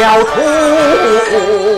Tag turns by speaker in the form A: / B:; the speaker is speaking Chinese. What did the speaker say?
A: 要出